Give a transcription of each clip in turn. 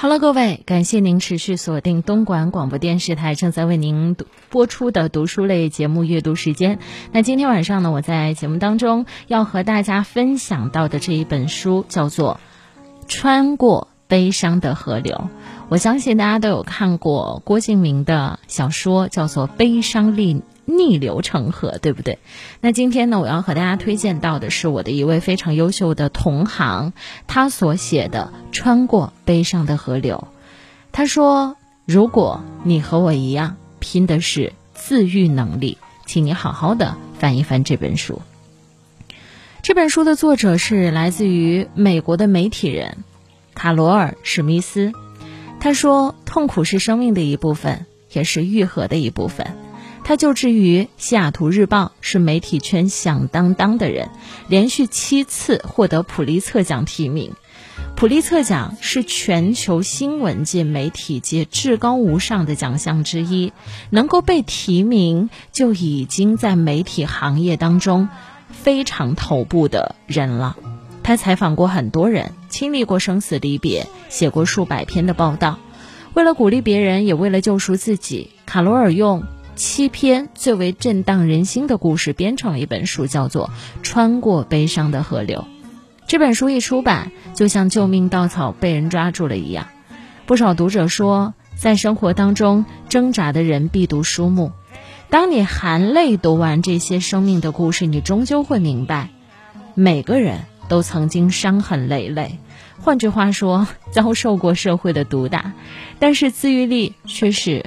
Hello，各位，感谢您持续锁定东莞广播电视台正在为您播出的读书类节目《阅读时间》。那今天晚上呢，我在节目当中要和大家分享到的这一本书叫做《穿过悲伤的河流》。我相信大家都有看过郭敬明的小说，叫做《悲伤逆逆流成河》，对不对？那今天呢，我要和大家推荐到的是我的一位非常优秀的同行，他所写的《穿过悲伤的河流》。他说：“如果你和我一样，拼的是自愈能力，请你好好的翻一翻这本书。”这本书的作者是来自于美国的媒体人卡罗尔·史密斯。他说：“痛苦是生命的一部分，也是愈合的一部分。”他就职于《西雅图日报》，是媒体圈响当当的人，连续七次获得普利策奖提名。普利策奖是全球新闻界、媒体界至高无上的奖项之一，能够被提名就已经在媒体行业当中非常头部的人了。他采访过很多人，经历过生死离别，写过数百篇的报道。为了鼓励别人，也为了救赎自己，卡罗尔用七篇最为震荡人心的故事编成了一本书，叫做《穿过悲伤的河流》。这本书一出版，就像救命稻草被人抓住了一样。不少读者说，在生活当中挣扎的人必读书目。当你含泪读完这些生命的故事，你终究会明白，每个人。都曾经伤痕累累，换句话说，遭受过社会的毒打，但是自愈力却是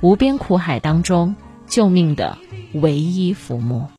无边苦海当中救命的唯一浮木。